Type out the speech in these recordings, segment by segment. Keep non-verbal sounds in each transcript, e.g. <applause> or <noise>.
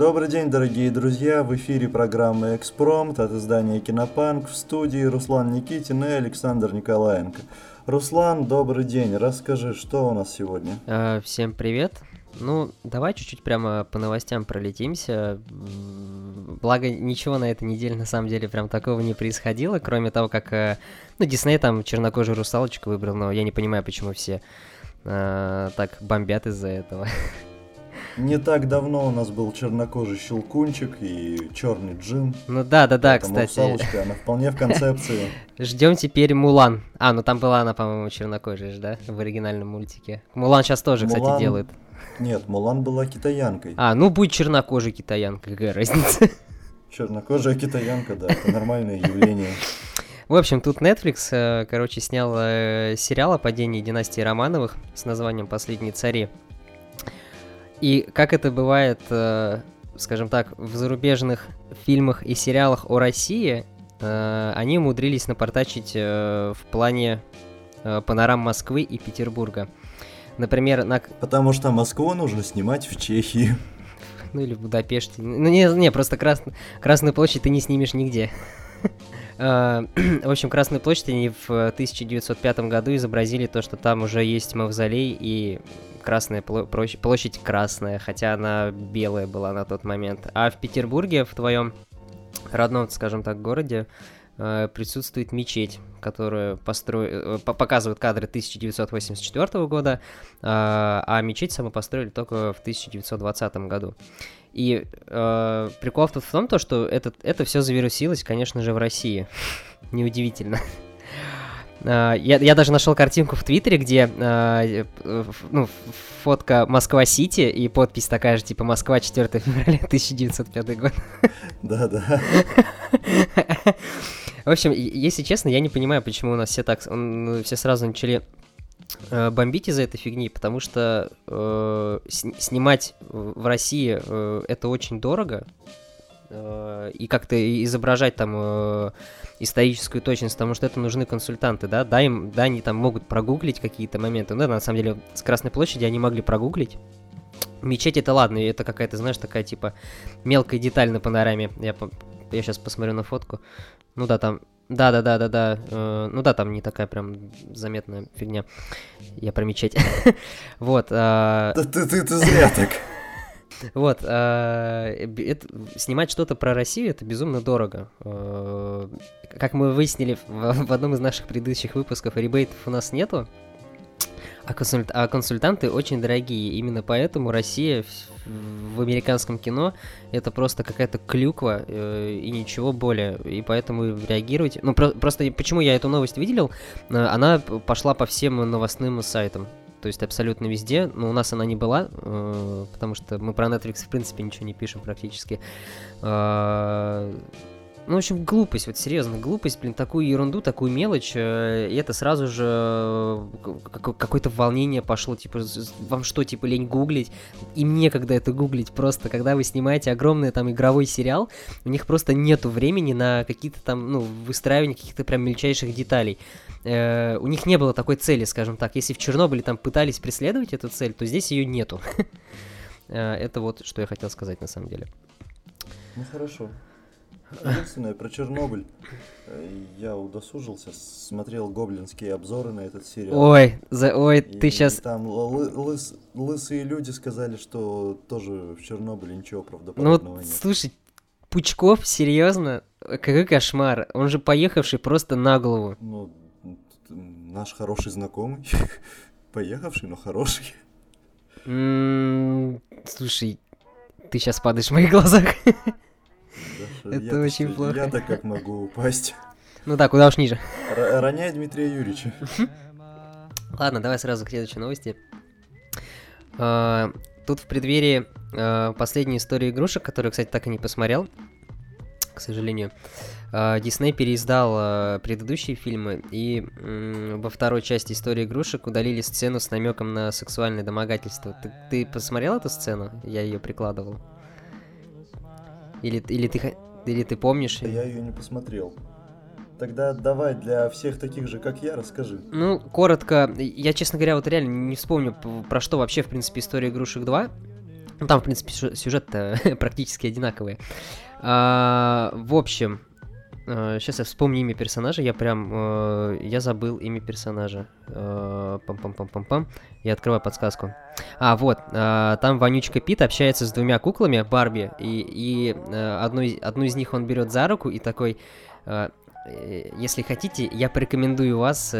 Добрый день, дорогие друзья! В эфире программа «Экспромт» от издания «Кинопанк» в студии Руслан Никитин и Александр Николаенко. Руслан, добрый день! Расскажи, что у нас сегодня? А, всем привет! Ну, давай чуть-чуть прямо по новостям пролетимся. Благо, ничего на этой неделе на самом деле прям такого не происходило, кроме того, как, э, ну, Дисней там чернокожую русалочку выбрал, но я не понимаю, почему все э, так бомбят из-за этого. <laughs> Не так давно у нас был чернокожий щелкунчик и черный джин. Ну да, да, да, кстати. Русалочка, она вполне в концепции. <laughs> Ждем теперь Мулан. А, ну там была она, по-моему, чернокожая да, в оригинальном мультике. Мулан сейчас тоже, Мулан... кстати, делает. Нет, Мулан была китаянкой. А, ну будь чернокожей китаянкой, какая разница. <laughs> Чернокожая китаянка, да, это нормальное явление. В общем, тут Netflix, э, короче, снял э, сериал о падении династии Романовых с названием «Последние цари». И как это бывает, э, скажем так, в зарубежных фильмах и сериалах о России, э, они умудрились напортачить э, в плане панорам Москвы и Петербурга. Например, на... Потому что Москву нужно снимать в Чехии. <laughs> Ну или в Будапеште. Ну не, не просто Крас... Красную площадь ты не снимешь нигде. <laughs> <clears throat> В общем, Красную площадь они в 1905 году изобразили то, что там уже есть мавзолей и красная площадь красная, хотя она белая была на тот момент. А в Петербурге, в твоем родном, скажем так, городе, э, присутствует мечеть, которую постро... Э, показывают кадры 1984 года, а, а мечеть саму построили только в 1920 году. И э, прикол тут в том, то, что это, это все завирусилось, конечно же, в России. <laughs> Неудивительно. Uh, я, я даже нашел картинку в Твиттере, где uh, ну, фотка Москва-Сити и подпись такая же, типа Москва, 4 <laughs> февраля 1905 год. Да-да. <laughs> В общем, если честно, я не понимаю, почему у нас все так, ну, все сразу начали э, бомбить из-за этой фигни, потому что э, снимать в России э, это очень дорого, э, и как-то изображать там э, историческую точность, потому что это нужны консультанты, да, да, им, да, они там могут прогуглить какие-то моменты, ну, да, на самом деле, с Красной площади они могли прогуглить, Мечеть это ладно, это какая-то, знаешь, такая типа мелкая деталь на панораме. Я, я сейчас посмотрю на фотку. Ну да, там да, да, да, да, да. Э, ну да, там не такая прям заметная фигня. Я про мечеть. <laughs> вот. Э... Да ты, ты, ты зря так. Вот, э, снимать что-то про Россию это безумно дорого. Э, как мы выяснили в, одном из наших предыдущих выпусков, ребейтов у нас нету. А, а консультанты очень дорогие. Именно поэтому Россия в, американском кино это просто какая-то клюква э, и ничего более. И поэтому реагировать. Ну, про... просто почему я эту новость видел? Э, она пошла по всем новостным сайтам. То есть абсолютно везде. Но у нас она не была, э, потому что мы про Netflix в принципе ничего не пишем практически. Э, ну, в общем, глупость, вот серьезно, глупость, блин, такую ерунду, такую мелочь, э, и это сразу же э, какое-то волнение пошло, типа, вам что, типа, лень гуглить? Им некогда это гуглить просто, когда вы снимаете огромный там игровой сериал, у них просто нету времени на какие-то там, ну, выстраивание каких-то прям мельчайших деталей. Э, у них не было такой цели, скажем так. Если в Чернобыле там пытались преследовать эту цель, то здесь ее нету. <laughs> Это вот, что я хотел сказать на самом деле. Ну, хорошо. Единственное, про Чернобыль. Э, я удосужился, смотрел гоблинские обзоры на этот сериал. Ой, за, ой, и, ты сейчас... Там лы, лыс, лысые люди сказали, что тоже в Чернобыле ничего правдоподобного ну, нет. слушай, Пучков, серьезно? Какой кошмар. Он же поехавший просто на голову. Ну, наш хороший знакомый. <laughs> Поехавший, но хороший. слушай, ты сейчас падаешь в моих глазах. <laughs> Это я очень плохо. Я-то как могу упасть. Ну да, куда уж ниже. Роняй Дмитрия Юрьевича. Ладно, давай сразу к следующей новости. А, тут в преддверии а, последней истории игрушек, которую, кстати, так и не посмотрел, к сожалению. Дисней переиздал предыдущие фильмы, и во второй части истории игрушек удалили сцену с намеком на сексуальное домогательство. Ты, ты посмотрел эту сцену? Я ее прикладывал. Или, или ты или ты помнишь? Я ее не посмотрел. Тогда давай для всех таких же, как я, расскажи. Ну, коротко, я, честно говоря, вот реально не вспомню, про что вообще, в принципе, история игрушек 2. Ну, там, в принципе, сюжет <laughs> практически одинаковый. А, в общем, Сейчас э, я вспомню имя персонажа, я прям... Э, я забыл имя персонажа. Э, пам-пам-пам-пам-пам. Я открываю подсказку. А, вот. Там Вонючка Пит общается с двумя куклами, Барби, и, и одну, одну из них он берет за руку и такой... Если хотите, я порекомендую вас,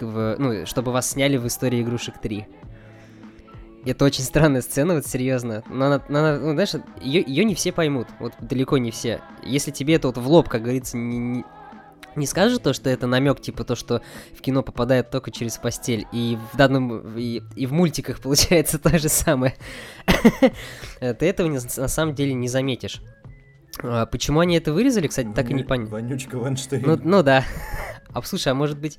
ну, чтобы вас сняли в истории игрушек 3. Это очень странная сцена, вот серьезно. Но она, она ну, знаешь, ее, ее не все поймут, вот далеко не все. Если тебе это вот в лоб, как говорится, не, не, не скажешь то, что это намек, типа то, что в кино попадает только через постель, и в данном и, и в мультиках <laughs> получается то же самое, <laughs> ты этого на самом деле не заметишь. А почему они это вырезали, кстати, так и не понятно. Вонючка Ванштейн. Ну, ну да. <laughs> А слушай, а может быть,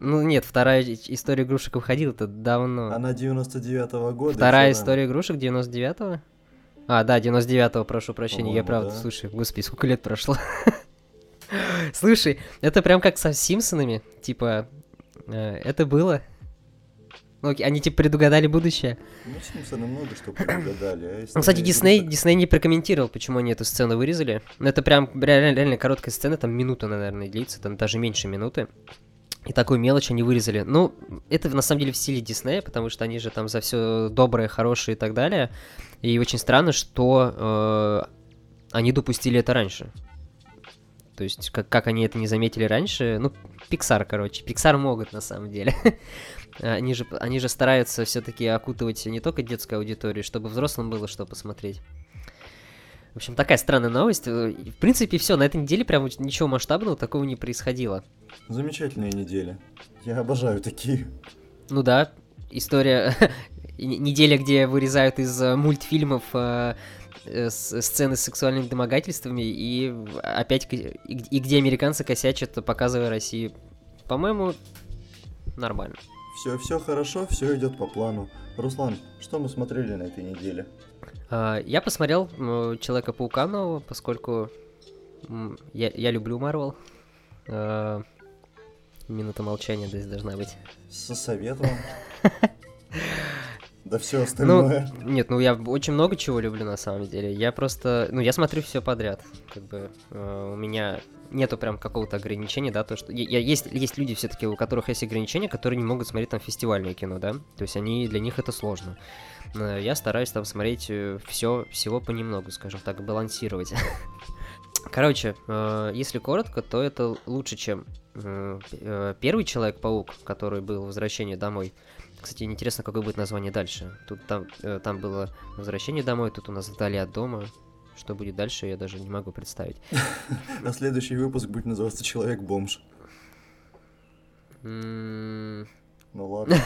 ну нет, вторая история игрушек выходила это давно. Она 99-го года. Вторая история игрушек 99-го? А, да, 99-го, прошу прощения, я правда, да. слушай, господи, сколько лет прошло. <laughs> Слушай, это прям как со Симпсонами, типа, э, это было. Ну, они типа предугадали будущее. Ну, Симпсоны много что предугадали. А ну, кстати, Дисней, Дисней не прокомментировал, почему они эту сцену вырезали. Но это прям реально, реально короткая сцена, там минута, наверное, длится, там даже меньше минуты. И такую мелочь они вырезали. Ну, это на самом деле в стиле Диснея, потому что они же там за все доброе, хорошее и так далее. И очень странно, что э, они допустили это раньше. То есть, как, как они это не заметили раньше, ну, Pixar, короче. Pixar могут, на самом деле. <laughs> они, же, они же стараются все-таки окутывать не только детскую аудиторию, чтобы взрослым было что посмотреть. В общем, такая странная новость. Э, в принципе, все, на этой неделе прям ничего масштабного такого не происходило. Замечательная неделя. Я обожаю такие. Ну да, история... <laughs> Неделя, где вырезают из э, мультфильмов э, сцены с сексуальными домогательствами и опять и где американцы косячат, показывая России. По-моему, нормально. Все, все хорошо, все идет по плану. Руслан, что мы смотрели на этой неделе? А, я посмотрел Человека-паука нового, поскольку я, я люблю Марвел. А, минута молчания здесь должна быть. Со советом. <laughs> Да все остальное. Ну, нет, ну я очень много чего люблю на самом деле. Я просто, ну я смотрю все подряд. Как бы э, у меня нету прям какого-то ограничения, да, то что я, есть есть люди все-таки у которых есть ограничения, которые не могут смотреть там фестивальное кино, да, то есть они для них это сложно. Э, я стараюсь там смотреть все, э, всего понемногу, скажем так, балансировать. <laughs> Короче, э, если коротко, то это лучше, чем первый Человек-паук, который был «Возвращение домой». Кстати, интересно, какое будет название дальше. Тут там, там было «Возвращение домой», тут у нас «Вдали от дома». Что будет дальше, я даже не могу представить. <laughs> А следующий выпуск будет называться «Человек-бомж». Ну ладно,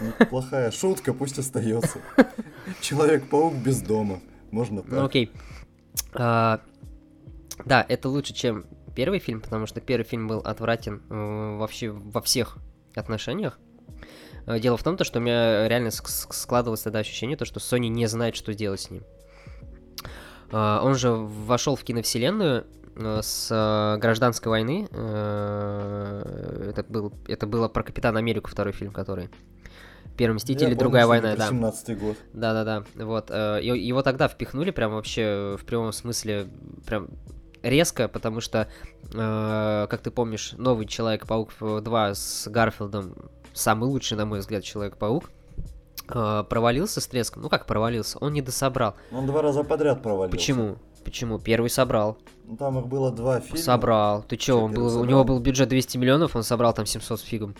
неплохая шутка, пусть остается. <laughs> Человек-паук без дома. Можно ну, так. Ну окей. А, да, это лучше, чем первый фильм, потому что первый фильм был отвратен э, вообще во всех отношениях. Э, дело в том, то, что у меня реально складывалось тогда ощущение, то, что Sony не знает, что делать с ним. Э, он же вошел в киновселенную Э, с гражданской войны. Это, был, это было про Капитана Америку, второй фильм, который. Первый Мститель или Другая война, да. 17 год. Да, да, да. Вот. Его тогда впихнули прям вообще в прямом смысле прям резко, потому что, как ты помнишь, новый Человек-паук 2 с Гарфилдом, самый лучший, на мой взгляд, Человек-паук, провалился с треском. Ну как провалился? Он не дособрал. Он два раза подряд провалился. Почему? Почему? Первый собрал. Ну, там их было два фильма. Собрал. Ты чё, он был, у него был бюджет 200 миллионов, он собрал там 700 с фигом.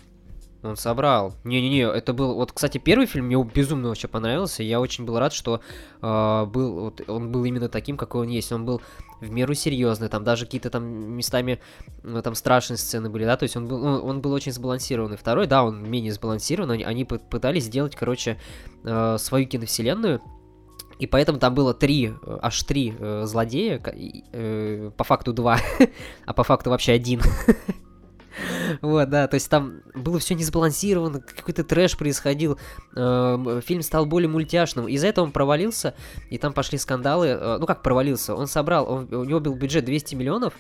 Он собрал. Не-не-не, это был... Вот, кстати, первый фильм мне безумно вообще понравился. Я очень был рад, что э, был, вот, он был именно таким, какой он есть. Он был в меру серьезный. Там даже какие-то там местами ну, там страшные сцены были, да. То есть он был, он, он был очень сбалансированный. Второй, да, он менее сбалансированный. Они, они пытались сделать, короче, э, свою киновселенную и поэтому там было три, э, аж три э, злодея, э, по факту два, <laughs> а по факту вообще один. <laughs> Вот, да, то есть там было все несбалансировано, какой-то трэш происходил, э, фильм стал более мультяшным, из-за этого он провалился, и там пошли скандалы, э, ну как провалился, он собрал, он, у него был бюджет 200 миллионов,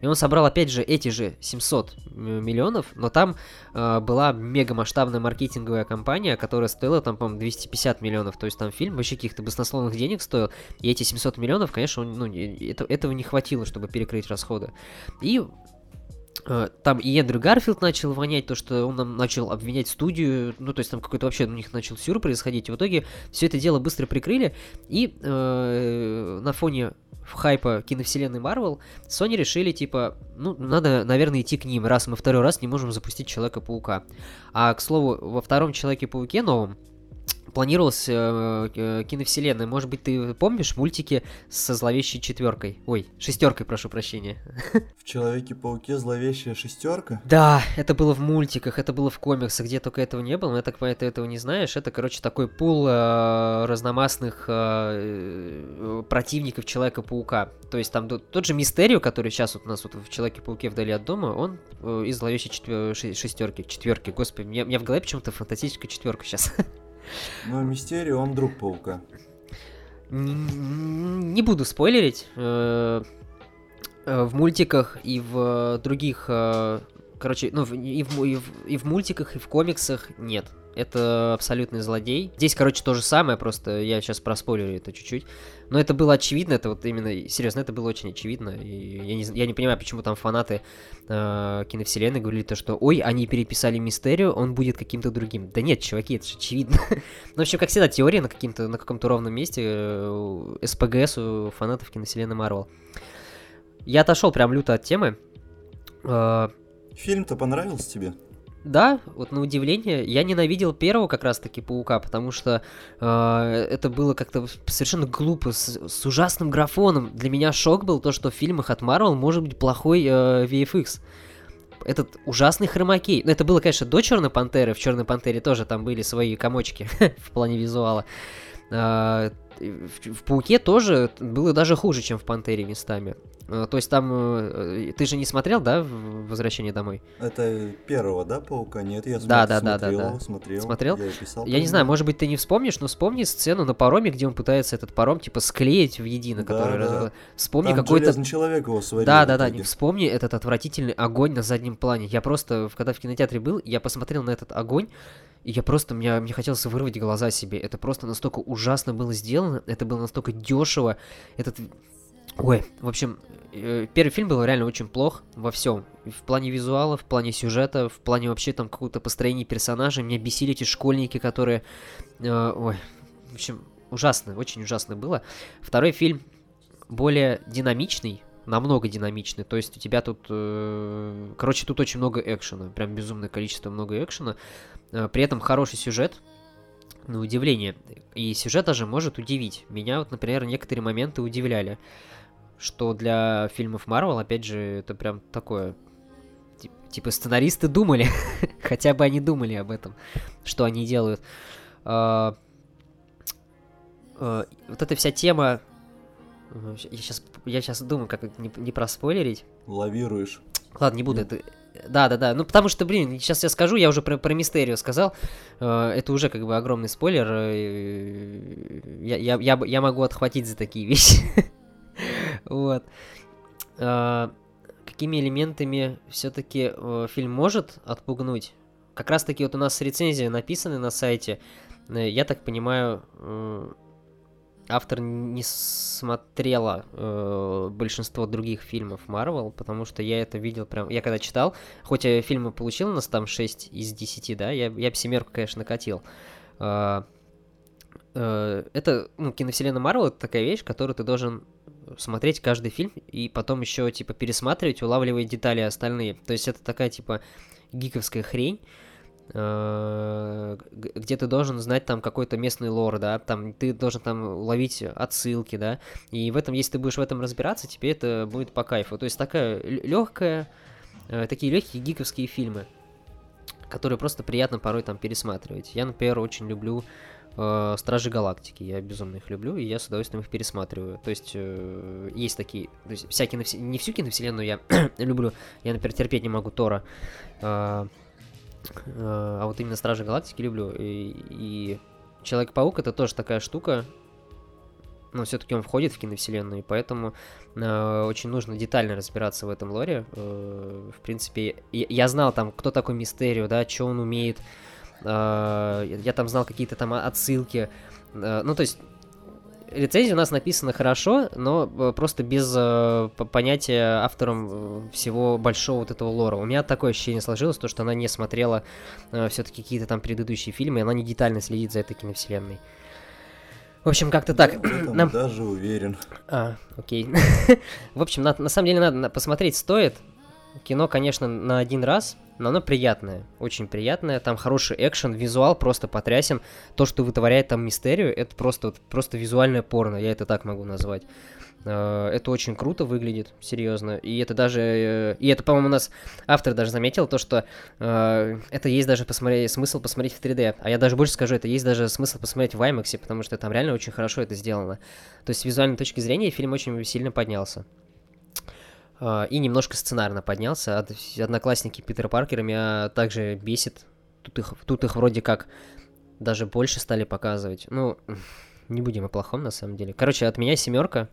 И он собрал, опять же, эти же 700 миллионов, но там э, была мега масштабная маркетинговая компания, которая стоила там, по-моему, 250 миллионов. То есть там фильм вообще каких-то баснословных денег стоил. И эти 700 миллионов, конечно, ну, это, этого не хватило, чтобы перекрыть расходы. И Э, там и Эндрю Гарфилд начал вонять, то, что он нам начал обвинять студию, ну, то есть там какой-то вообще у них начал сюр происходить, и в итоге все это дело быстро прикрыли, и э, на фоне хайпа киновселенной Марвел, Sony решили, типа, ну, надо, наверное, идти к ним, раз мы второй раз не можем запустить Человека-паука. А, к слову, во втором Человеке-пауке новом, планировалась э, э, киновселенная. Может быть, ты помнишь мультики со зловещей четверкой? Ой, шестеркой, прошу прощения. <laughs> В Человеке-пауке зловещая шестерка? Да, это было в мультиках, это было в комиксах, где только этого не было, но я так понимаю, ты этого не знаешь. Это, короче, такой пул э, разномастных э, противников Человека-паука. То есть там тот же Мистерио, который сейчас вот у нас вот в Человеке-пауке вдали от дома, он э, из зловещей четвер... шестерки, четверки. Господи, мне, мне в голове почему-то фантастическая четверка сейчас. <laughs> Но Мистерио, он друг Паука. Не, не буду спойлерить. Э, э, в мультиках и в других... Э, короче, ну, и в, и, в, и в мультиках, и в комиксах нет это абсолютный злодей. Здесь, короче, то же самое, просто я сейчас проспойлерю это чуть-чуть. Но это было очевидно, это вот именно, серьезно, это было очень очевидно. И я не, я не понимаю, почему там фанаты э, киновселенной говорили то, что ой, они переписали Мистерию, он будет каким-то другим. Да нет, чуваки, это же очевидно. <laughs> ну, в общем, как всегда, теория на, каким-то, на каком-то ровном месте э, СПГС у фанатов киновселенной Марвел. Я отошел прям люто от темы. Э, Фильм-то понравился тебе? Да, вот на удивление, я ненавидел первого как раз-таки паука, потому что э, это было как-то совершенно глупо, с, с ужасным графоном. Для меня шок был то, что в фильмах от Marvel может быть плохой э, VFX. Этот ужасный хромакей. Ну, это было, конечно, до Черной Пантеры. В Черной Пантере тоже там были свои комочки <laughs> в плане визуала. Э, в, в Пауке тоже было даже хуже, чем в Пантере местами. Э, то есть там... Э, ты же не смотрел, да, «Возвращение домой»? Это первого, да, Паука? Нет, я да, да, да, да, да. смотрел. Смотрел? Я, писал, я не знаю, может быть, ты не вспомнишь, но вспомни сцену на пароме, где он пытается этот паром, типа, склеить в едино, да, который... Да. Вспомни какой-то... человек его сварил. Да, да, да, вспомни этот отвратительный огонь на заднем плане. Я просто, когда в кинотеатре был, я посмотрел на этот огонь, и я просто, мне, мне хотелось вырвать глаза себе. Это просто настолько ужасно было сделано, это было настолько дешево. Этот Ой, в общем, э, первый фильм был реально очень плох во всем. В плане визуала, в плане сюжета, в плане вообще там какого-то построения персонажей. Меня бесили эти школьники, которые... Э, ой, в общем, ужасно, очень ужасно было. Второй фильм более динамичный, намного динамичный. То есть у тебя тут... Э, короче, тут очень много экшена. Прям безумное количество много экшена. Э, при этом хороший сюжет, на удивление. И сюжет даже может удивить. Меня вот, например, некоторые моменты удивляли что для фильмов Марвел, опять же, это прям такое... Типа сценаристы думали, <laughs> хотя бы они думали об этом, что они делают. А, а, вот эта вся тема... Я сейчас, я сейчас думаю, как не, не проспойлерить. Лавируешь. Ладно, не буду. Это... Да, да, да. Ну, потому что, блин, сейчас я скажу, я уже про, про Мистерию сказал. Э, это уже как бы огромный спойлер. Э, я, я, я, я могу отхватить за такие <laughs> вещи. Вот. А, какими элементами все-таки э, фильм может отпугнуть? Как раз-таки вот у нас рецензии написаны на сайте. Э, я так понимаю, э, автор не смотрела э, большинство других фильмов Марвел, потому что я это видел прям... Я когда читал, хоть я фильмы получил у нас там 6 из 10, да, я, я семерку, конечно, накатил. Э, э, это, ну, киновселенная Марвел это такая вещь, которую ты должен смотреть каждый фильм и потом еще, типа, пересматривать, улавливая детали остальные. То есть это такая, типа, гиковская хрень, где ты должен знать там какой-то местный лор, да, там ты должен там уловить отсылки, да, и в этом, если ты будешь в этом разбираться, тебе это будет по кайфу. То есть такая легкая, э, такие легкие гиковские фильмы, которые просто приятно порой там пересматривать. Я, например, очень люблю э, Стражи Галактики. Я безумно их люблю, и я с удовольствием их пересматриваю. То есть, э, есть такие... То есть, вся киновс... Не всю киновселенную я <clears throat> люблю. Я, например, терпеть не могу Тора. Э, э, а вот именно Стражи Галактики люблю. И, и Человек-паук это тоже такая штука, но все-таки он входит в киновселенную, и поэтому э, очень нужно детально разбираться в этом лоре. Э, в принципе, я, я знал там, кто такой Мистерио, да, что он умеет. Э, я там знал какие-то там отсылки. Э, ну, то есть рецензия у нас написана хорошо, но э, просто без э, понятия автором э, всего большого вот этого лора. У меня такое ощущение сложилось, то, что она не смотрела э, все-таки какие-то там предыдущие фильмы, и она не детально следит за этой киновселенной. В общем, как-то так. Я Нам... даже уверен. А, окей. <laughs> в общем, на, на самом деле надо посмотреть стоит. Кино, конечно, на один раз, но оно приятное, очень приятное. Там хороший экшен, визуал просто потрясен. То, что вытворяет там Мистерию, это просто, просто визуальное порно, я это так могу назвать. Э, это очень круто выглядит, серьезно. И это даже... Э, и это, по-моему, у нас автор даже заметил, то, что э, это есть даже посмотреть, смысл посмотреть в 3D. А я даже больше скажу, это есть даже смысл посмотреть в IMAX, потому что там реально очень хорошо это сделано. То есть с визуальной точки зрения фильм очень сильно поднялся. А, и немножко сценарно поднялся. Одноклассники Питера Паркера меня также бесит. Тут их, тут их вроде как даже больше стали показывать. Ну, <laughs> не будем о плохом на самом деле. Короче, от меня семерка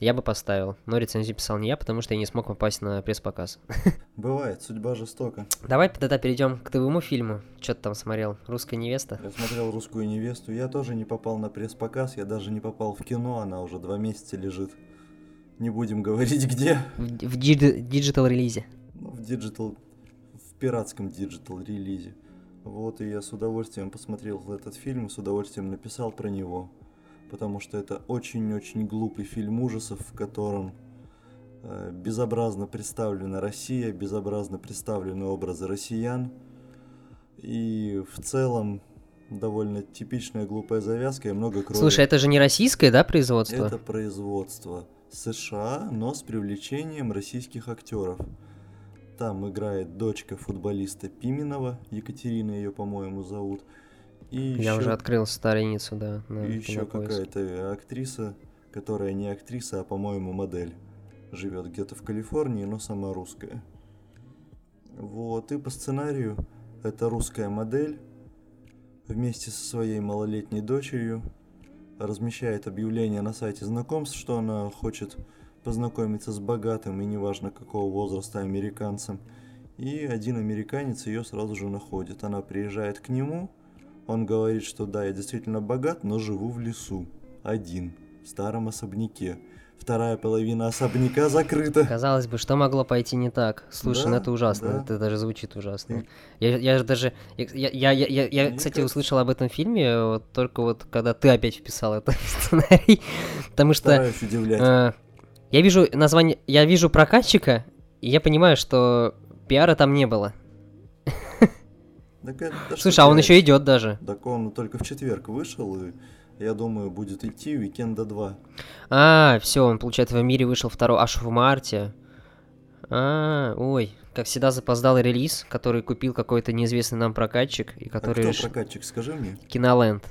я бы поставил. Но рецензию писал не я, потому что я не смог попасть на пресс-показ. <laughs> Бывает, судьба жестока. Давай тогда перейдем к твоему фильму. Что ты там смотрел? «Русская невеста»? Я смотрел «Русскую невесту». Я тоже не попал на пресс-показ, я даже не попал в кино, она уже два месяца лежит. Не будем говорить где. В, в digital релизе. Ну, в digital, в пиратском digital релизе. Вот, и я с удовольствием посмотрел этот фильм с удовольствием написал про него. Потому что это очень-очень глупый фильм ужасов, в котором э, безобразно представлена Россия, безобразно представлены образы россиян. И в целом довольно типичная глупая завязка и много крови. Слушай, это же не российское, да, производство? Это производство. США, но с привлечением российских актеров. Там играет дочка футболиста Пименова, Екатерина ее, по-моему, зовут. И Я еще... уже открыл страницу, да. И еще какая-то актриса, которая не актриса, а, по-моему, модель. Живет где-то в Калифорнии, но сама русская. Вот, и по сценарию это русская модель вместе со своей малолетней дочерью размещает объявление на сайте знакомств, что она хочет познакомиться с богатым и неважно какого возраста американцем. И один американец ее сразу же находит. Она приезжает к нему, он говорит, что да, я действительно богат, но живу в лесу. Один, в старом особняке. Вторая половина особняка закрыта. Казалось бы, что могло пойти не так? Слушай, ну да, ну это ужасно, да. это даже звучит ужасно. Я, я даже, я, я, я, я, я кстати, услышал об этом фильме вот, только вот когда ты опять вписал это в <laughs> сценарий, потому что... Э, я вижу название, я вижу прокатчика, и я понимаю, что пиара там не было. Так это, Слушай, а он еще идет даже. Так он только в четверг вышел, и я думаю, будет идти Уикенда 2. А, все, он, получается, в мире вышел второй аж в марте. А, ой, как всегда запоздал релиз, который купил какой-то неизвестный нам прокатчик и который. А кто прокатчик, скажи мне? Киноленд.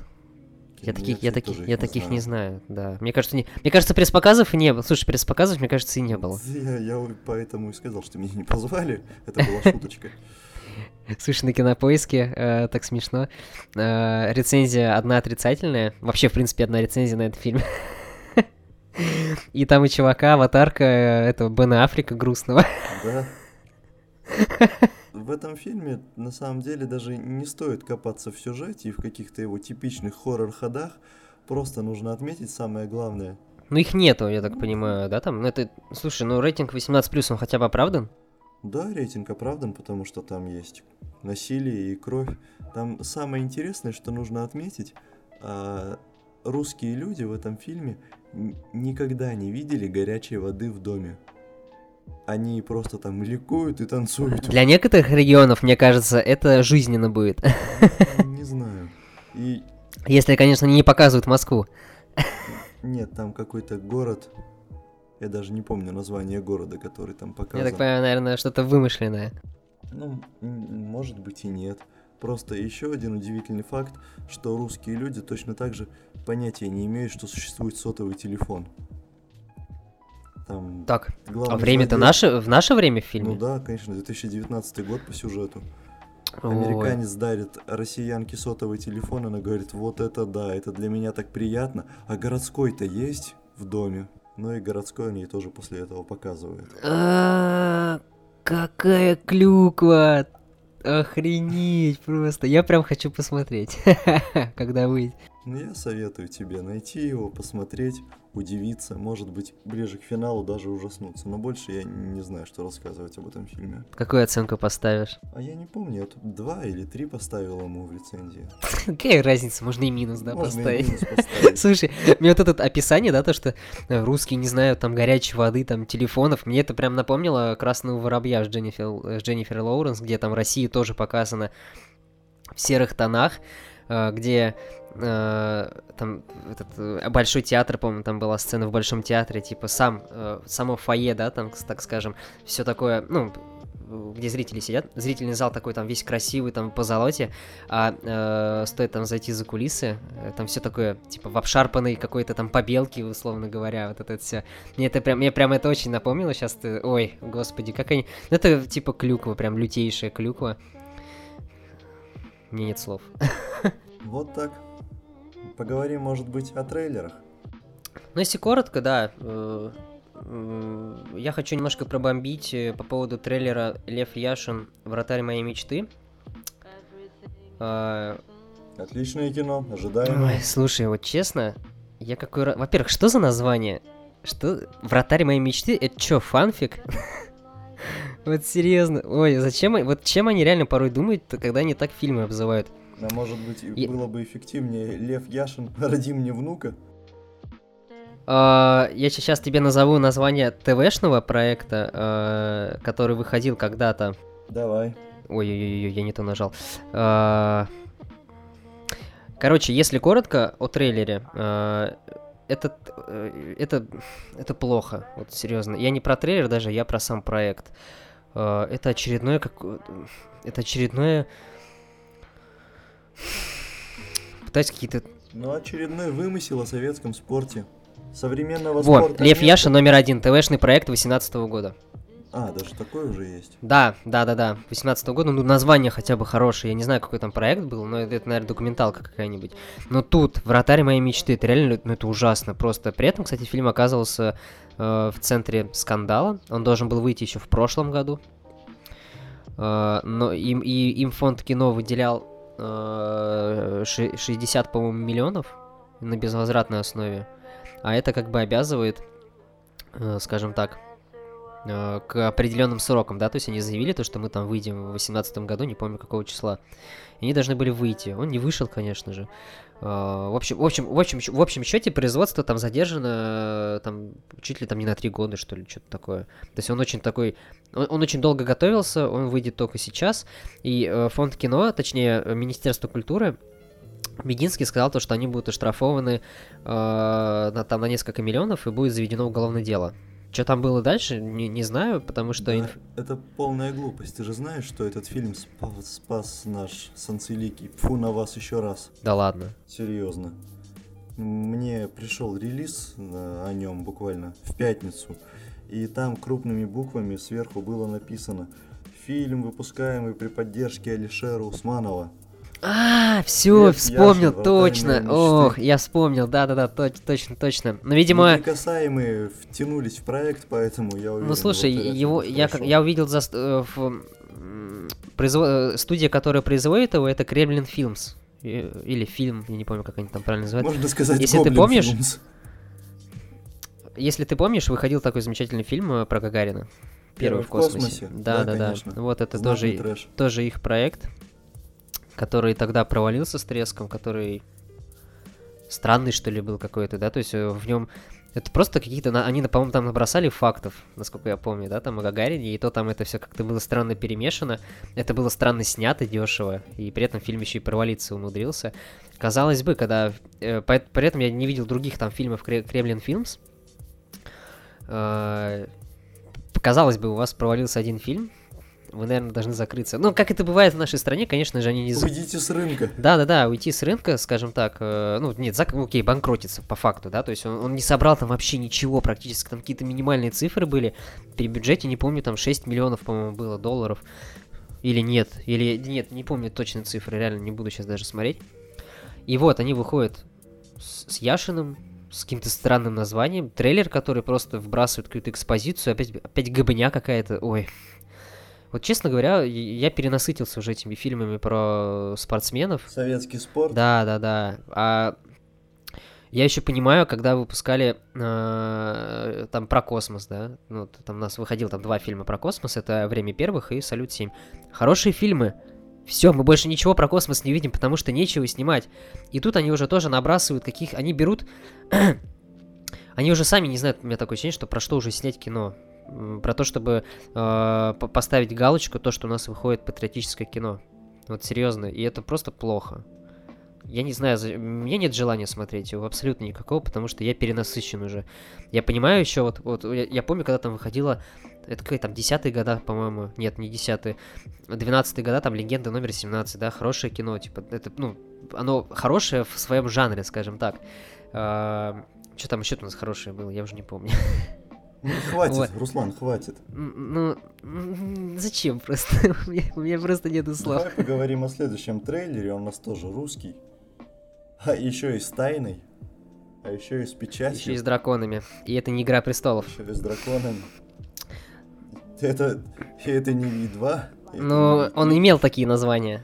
Я таких, я таких, я таких знаю. не знаю, да. Мне кажется, не, мне кажется, пресс-показов не было. Слушай, пресс-показов, мне кажется, и не было. <laughs> Я, я поэтому и сказал, что меня не позвали. Это была шуточка. <laughs> <laughs> Слушай, на кинопоиске э, так смешно. Э, рецензия одна отрицательная. Вообще, в принципе, одна рецензия на этот фильм. <laughs> И там и чувака, аватарка э, этого Бена Африка грустного. Да. <laughs> В этом фильме на самом деле даже не стоит копаться в сюжете и в каких-то его типичных хоррор-ходах. Просто нужно отметить самое главное. Ну их нету, я так понимаю, да, там? Ну это, слушай, ну рейтинг 18+, он хотя бы оправдан? Да, рейтинг оправдан, потому что там есть насилие и кровь. Там самое интересное, что нужно отметить, а, русские люди в этом фильме никогда не видели горячей воды в доме. Они просто там ликуют и танцуют. Для некоторых регионов, мне кажется, это жизненно будет. Не знаю. И... Если, конечно, не показывают Москву. Нет, там какой-то город, я даже не помню название города, который там показан. Я так понимаю, наверное, что-то вымышленное. Ну, может быть и нет. Просто еще один удивительный факт, что русские люди точно так же понятия не имеют, что существует сотовый телефон. Там так, а время-то наше, в наше время в фильме? Ну да, конечно, 2019 год по сюжету. Американец дарит россиянке сотовый телефон, она говорит, вот это да, это для меня так приятно, а городской-то есть в доме? Ну и городской он ей тоже после этого показывает. А, какая клюква! Охренеть просто. Я прям хочу посмотреть, <laughs> когда выйдет. Ну, я советую тебе найти его, посмотреть, удивиться, может быть, ближе к финалу даже ужаснуться. Но больше я не знаю, что рассказывать об этом фильме. Какую оценку поставишь? А я не помню, я тут два или три поставил ему в рецензии. <laughs> Какая разница, можно и минус, да, Можно поставить. минус <laughs> поставить. Слушай, мне вот это описание, да, то, что э, русские не знают там горячей воды, там телефонов, мне это прям напомнило «Красного воробья» с Дженнифер, с Дженнифер Лоуренс, где там Россия тоже показана в серых тонах, где э, там этот э, большой театр, по-моему, там была сцена в большом театре, типа сам, э, само фойе, да, там, так скажем, все такое, ну, где зрители сидят, зрительный зал такой там весь красивый, там по золоте, а э, стоит там зайти за кулисы, э, там все такое, типа, в обшарпанной какой-то там побелке, условно говоря, вот это все. Мне это прям, мне прям это очень напомнило сейчас, ты, ой, господи, как они, ну, это типа клюква, прям лютейшая клюква. Мне нет слов. <laughs> Вот так. Поговорим, может быть, о трейлерах. Ну, если коротко, да, э, э, я хочу немножко пробомбить э, по поводу трейлера Лев Яшин «Вратарь моей мечты». Отличное кино, ожидаемо. Ой, слушай, вот честно, я какой раз... Во-первых, что за название? Что? Вратарь моей мечты? Это чё, фанфик? <laughs> Вот серьезно. Ой, зачем... они- Вот чем они реально порой думают, когда они так фильмы обзывают? А может быть, Я- было бы эффективнее Лев Яшин <laughs> «Роди мне внука»? А, Я сейчас тебе назову название ТВшного проекта, а, который выходил когда-то. Давай. Ой-ой-ой, я не то нажал. А, Короче, если коротко о трейлере, это, э, это, это плохо, вот серьезно. Я не про трейлер даже, я про сам проект. А, Это очередное, как, это очередное... Пытаюсь какие-то... Ну, очередной вымысел о советском спорте. Современного Вот, спорта Лев нет. Яша номер один, ТВшный проект 18 года. А, даже такой уже есть. Да, да, да, да. 18 года, ну название хотя бы хорошее. Я не знаю, какой там проект был, но это, это, наверное, документалка какая-нибудь. Но тут, вратарь моей мечты, это реально, ну это ужасно просто. При этом, кстати, фильм оказывался э, в центре скандала. Он должен был выйти еще в прошлом году. Э, но им, и, им фонд кино выделял э, ши- 60, по-моему, миллионов на безвозвратной основе. А это как бы обязывает, э, скажем так, к определенным срокам, да, то есть они заявили то, что мы там выйдем в 2018 году, не помню какого числа. И они должны были выйти. Он не вышел, конечно же. Э, В общем, в общем, в общем, в общем счете производство там задержано э, там чуть ли там не на три года, что ли, что-то такое. То есть он очень такой, он, он очень долго готовился, он выйдет только сейчас. И э, фонд кино, точнее э, Министерство культуры, Мединский сказал то, что они будут оштрафованы э, на, там, на несколько миллионов и будет заведено уголовное дело. Что там было дальше, не, не знаю, потому что... Да, инф- Это полная глупость. Ты же знаешь, что этот фильм спас, спас наш Санцеликий. Фу на вас еще раз. Да ладно. Серьезно. Мне пришел релиз э, о нем буквально в пятницу. И там крупными буквами сверху было написано Фильм, выпускаемый при поддержке Алишера Усманова. А, все, вспомнил, Яшин, точно. «Вратарь моей Ох, мечты». я вспомнил, да-да-да, точ- точно, точно. Но, видимо, Неприкасаемые втянулись в проект, поэтому я уверен... ну слушай, вот его, я, как- я увидел за, э, в, м, произво- э, студия, которая производит его, это Кремлин Films. Э, Или фильм, я не помню, как они там правильно называют. Можно сказать, Если ты Goblin помнишь, Films. Если ты помнишь, выходил такой замечательный фильм про Гагарина. Первый в космосе. Да, да, да. конечно. Вот это Знатный тоже, трэш. тоже их проект, который тогда провалился с треском, который странный, что ли, был какой-то, да, то есть э, в нем это просто какие-то, они, по-моему, там набросали фактов, насколько я помню, да, там о Гагарине, и то там это все как-то было странно перемешано, это было странно снято дешево, и при этом фильм еще и провалиться умудрился. Казалось бы, когда... э, при этом я не видел других там фильмов Кре- Кремлин Фильмс, Э, Казалось бы, у вас провалился один фильм, вы, наверное, должны закрыться. Ну, как это бывает в нашей стране, конечно же, они не... Уйдите с рынка. Да-да-да, уйти с рынка, скажем так, э, ну, нет, зак... окей, банкротиться по факту, да, то есть он, он не собрал там вообще ничего практически, там какие-то минимальные цифры были, при бюджете, не помню, там 6 миллионов, по-моему, было долларов, Или нет, или нет, не помню точные цифры, реально не буду сейчас даже смотреть. И вот они выходят с, с Яшиным, с каким-то странным названием, трейлер, который просто вбрасывает какую-то экспозицию, опять, опять габня какая-то, ой. Вот, честно говоря, я перенасытился уже этими фильмами про спортсменов. Советский спорт? Да, да, да. А я еще понимаю, когда выпускали э, там про космос, да, ну, там у нас выходил там два фильма про космос, это «Время первых» и «Салют-7». Хорошие фильмы, все, мы больше ничего про космос не видим, потому что нечего снимать. И тут они уже тоже набрасывают каких... Они берут... <clears throat> они уже сами не знают, у меня такое ощущение, что про что уже снять кино. Про то, чтобы э, поставить галочку, то, что у нас выходит патриотическое кино. Вот серьезно, и это просто плохо я не знаю, у меня нет желания смотреть его абсолютно никакого, потому что я перенасыщен уже. Я понимаю еще, вот, вот я, я помню, когда там выходила, это какие там, десятые года, по-моему, нет, не десятые, двенадцатые года, там, Легенда номер 17, да, хорошее кино, типа, это, ну, оно хорошее в своем жанре, скажем так. А, что там еще у нас хорошее было, я уже не помню. <laughs> Ну, хватит, вот. Руслан, хватит. Ну, зачем просто? <laughs> у, меня, у меня просто нету слов. Давай поговорим о следующем трейлере, он у нас тоже русский. А еще и с тайной. А еще и с печатью. Еще и с драконами. И это не Игра престолов. Еще и с драконами. Это, это не Ви-2. Ну, он имел такие названия.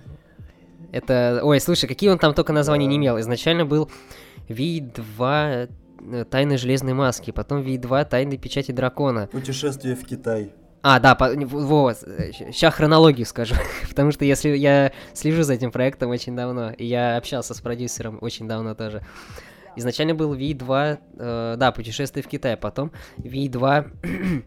Это... Ой, слушай, какие он там только названия не имел. Изначально был Ви-2 э, Тайны Железной Маски, потом Ви-2 Тайны Печати Дракона. Путешествие в Китай. А, да, по, вот, сейчас хронологию скажу, <laughs> потому что если я слежу за этим проектом очень давно, и я общался с продюсером очень давно тоже. Изначально был V2, э, да, путешествие в Китай, потом V2, <clears throat>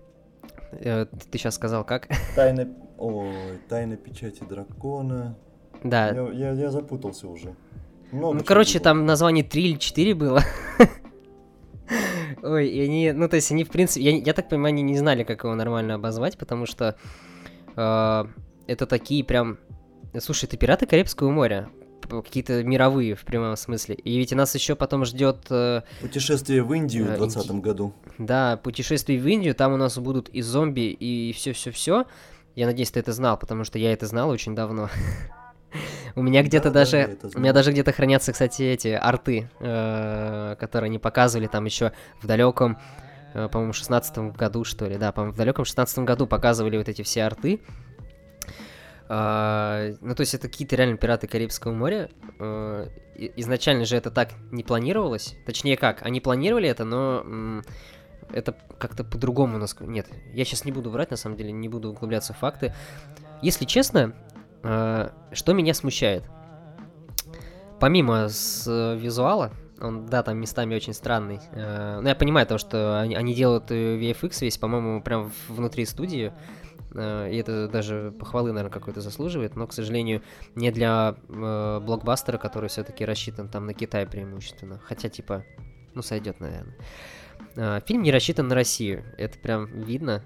э, ты сейчас сказал как? <laughs> Тайна, ой, тайна печати дракона. Да. Я, я, я запутался уже. Много ну, короче, было. там название 3 или 4 было. <laughs> Ой, и они, ну, то есть они, в принципе, я, я так понимаю, они не знали, как его нормально обозвать, потому что э, это такие прям... Слушай, это пираты Карибского моря, какие-то мировые в прямом смысле. И ведь нас еще потом ждет... Э, путешествие в Индию э, в 2020 Инди... году. Да, путешествие в Индию, там у нас будут и зомби, и все-все-все. Я надеюсь, ты это знал, потому что я это знал очень давно. <laughs> У меня где-то даже, у меня даже где-то хранятся, кстати, эти арты, э, которые они показывали там еще в далеком, э, по-моему, шестнадцатом году, что ли, да, по-моему, в далеком шестнадцатом году показывали вот эти все арты. Э, ну, то есть это какие-то реально пираты Карибского моря. изначально же это так не планировалось. Точнее как, они планировали это, но это как-то по-другому у нас... Нет, я сейчас не буду врать, на самом деле, не буду углубляться в факты. Если честно, что меня смущает? Помимо с э, визуала, он, да, там местами очень странный. Э, ну, я понимаю то, что они, они делают VFX весь, по-моему, прям внутри студии. И это даже похвалы, наверное, какой-то заслуживает, но, к сожалению, не для э, блокбастера, который все-таки рассчитан там на Китай преимущественно. Хотя, типа, ну, сойдет, наверное. Э, фильм не рассчитан на Россию. Это прям видно.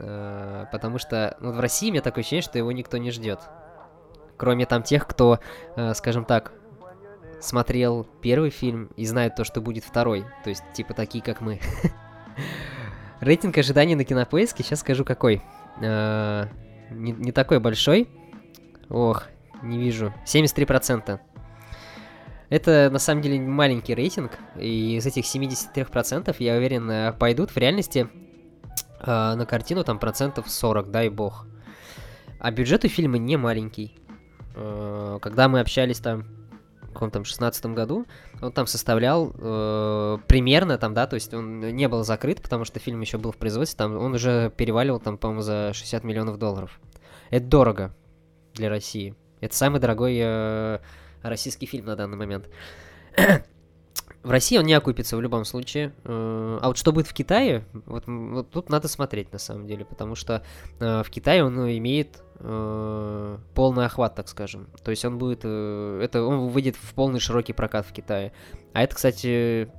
Э, потому что ну, в России у меня такое ощущение, что его никто не ждет. Кроме там тех, кто, э, скажем так, смотрел первый фильм и знает то, что будет второй. То есть, типа, такие, как мы. <laughs> Рейтинг ожиданий на кинопоиске, сейчас скажу какой. Э, не, не такой большой. Ох, не вижу. 73%. Это на самом деле маленький рейтинг, и из этих 73% я уверен пойдут в реальности э, на картину там процентов 40, дай бог. А бюджет у фильма не маленький. Э, когда мы общались там в каком там 16 году, он там составлял э, примерно там, да, то есть он не был закрыт, потому что фильм еще был в производстве, там он уже переваливал там, по-моему, за 60 миллионов долларов. Это дорого для России. Это самый дорогой э, российский фильм на данный момент. В России он не окупится в любом случае. Э, а вот что будет в Китае, вот, вот тут надо смотреть на самом деле, потому что э, в Китае он ну, имеет э, полный охват, так скажем. То есть он будет, э, это он выйдет в полный широкий прокат в Китае. А это, кстати,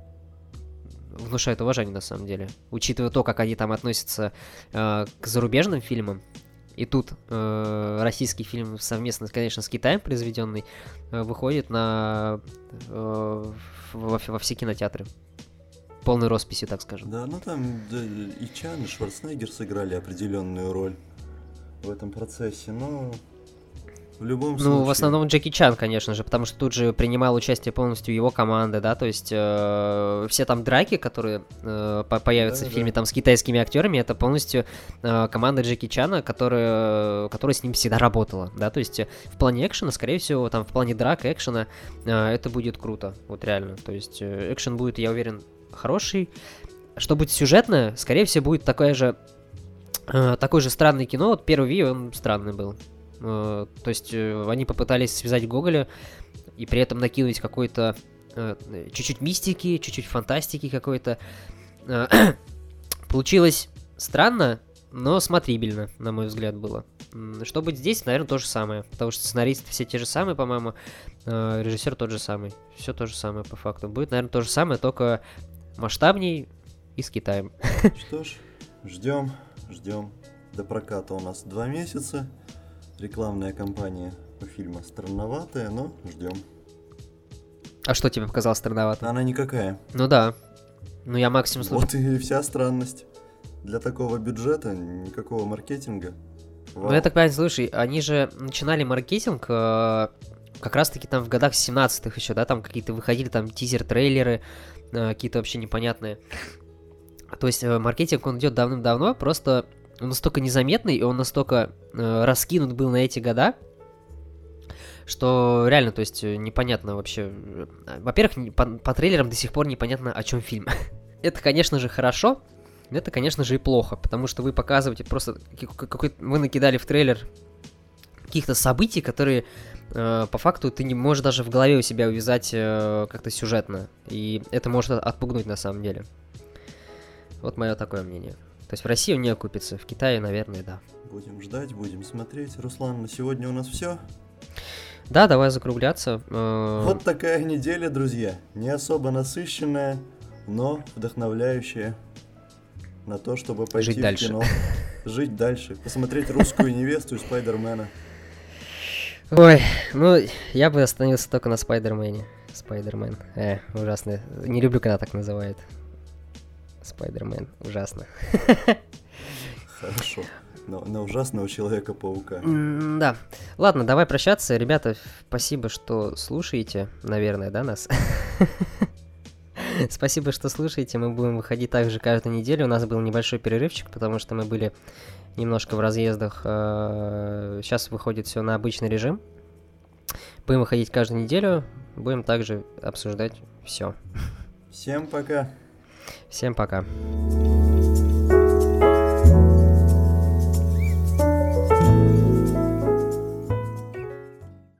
внушает уважение на самом деле, учитывая то, как они там относятся э, к зарубежным фильмам. И тут э, российский фильм совместно, конечно, с Китаем произведенный э, выходит на э, во, во все кинотеатры. Полной росписи, так скажем. Да, ну там да, и Чан, и Шварценеггер сыграли определенную роль в этом процессе, но В любом случае. Ну, в основном Джеки Чан, конечно же, потому что тут же принимал участие полностью его команда, да, то есть э, все там драки, которые э, по- появятся Да, в фильме да. там с китайскими актерами, это полностью э, команда Джеки Чана, которая, которая с ним всегда работала, да, то есть э, в плане экшена, скорее всего, там в плане драк, экшена, э, это будет круто, вот реально, то есть э, экшен будет, я уверен, хороший. Что будет сюжетное, скорее всего, будет такое же э, такое же странное кино. Вот первый видео он странный был. Э, то есть э, они попытались связать Гоголя и при этом накинуть какой-то э, чуть-чуть мистики, чуть-чуть фантастики какой-то. <clears throat> Получилось странно, но смотрибельно, на мой взгляд, было. Что будет здесь, наверное, то же самое. Потому что сценаристы все те же самые, по-моему. Режиссер тот же самый. Все то же самое, по факту. Будет, наверное, то же самое, только масштабней и с Китаем. <laughs> Что ж, ждем, ждем. До проката у нас два месяца. Рекламная кампания у фильма странноватая, но ждем. А что тебе показалось странновато? Она никакая. Ну да. Ну я максимум слушаю. Вот и вся странность. Для такого бюджета никакого маркетинга. Ну я так понимаю, слушай, они же начинали маркетинг э, как раз-таки там в годах 17-х еще, да, там какие-то выходили там тизер-трейлеры, э, какие-то вообще непонятные. То есть э, маркетинг, он идет давным-давно, просто он настолько незаметный, и он настолько э, раскинут был на эти года, что реально, то есть э, непонятно вообще. э, Во-первых, по, по трейлерам до сих пор непонятно, о чем фильм. <laughs> Это, конечно же, хорошо, но это, конечно же, и плохо, потому что вы показываете просто как- какой вы накидали в трейлер каких-то событий, которые э, по факту ты не можешь даже в голове у себя увязать э, как-то сюжетно, и это может от- отпугнуть на самом деле. Вот мое такое мнение. То есть в России он не окупится, в Китае, наверное, да. Будем ждать, будем смотреть. Руслан, на сегодня у нас все. Да, давай закругляться. Э, Вот такая неделя, друзья. Не особо насыщенная, но вдохновляющая на то, чтобы пойти Жить в дальше. кино. Жить дальше. Посмотреть русскую невесту и Спайдермена. Ой, ну, я бы остановился только на Спайдермене. Спайдермен. Э, ужасно. Не люблю, когда так называют. Спайдермен. Ужасно. Хорошо. На, на ужасного Человека-паука. М, Да. Ладно, давай прощаться. Ребята, спасибо, что слушаете, наверное, да, нас? Спасибо, что слушаете. Мы будем выходить также каждую неделю. У нас был небольшой перерывчик, потому что мы были немножко в разъездах. Сейчас выходит все на обычный режим. Будем выходить каждую неделю. Будем также обсуждать все. Всем пока. Всем пока.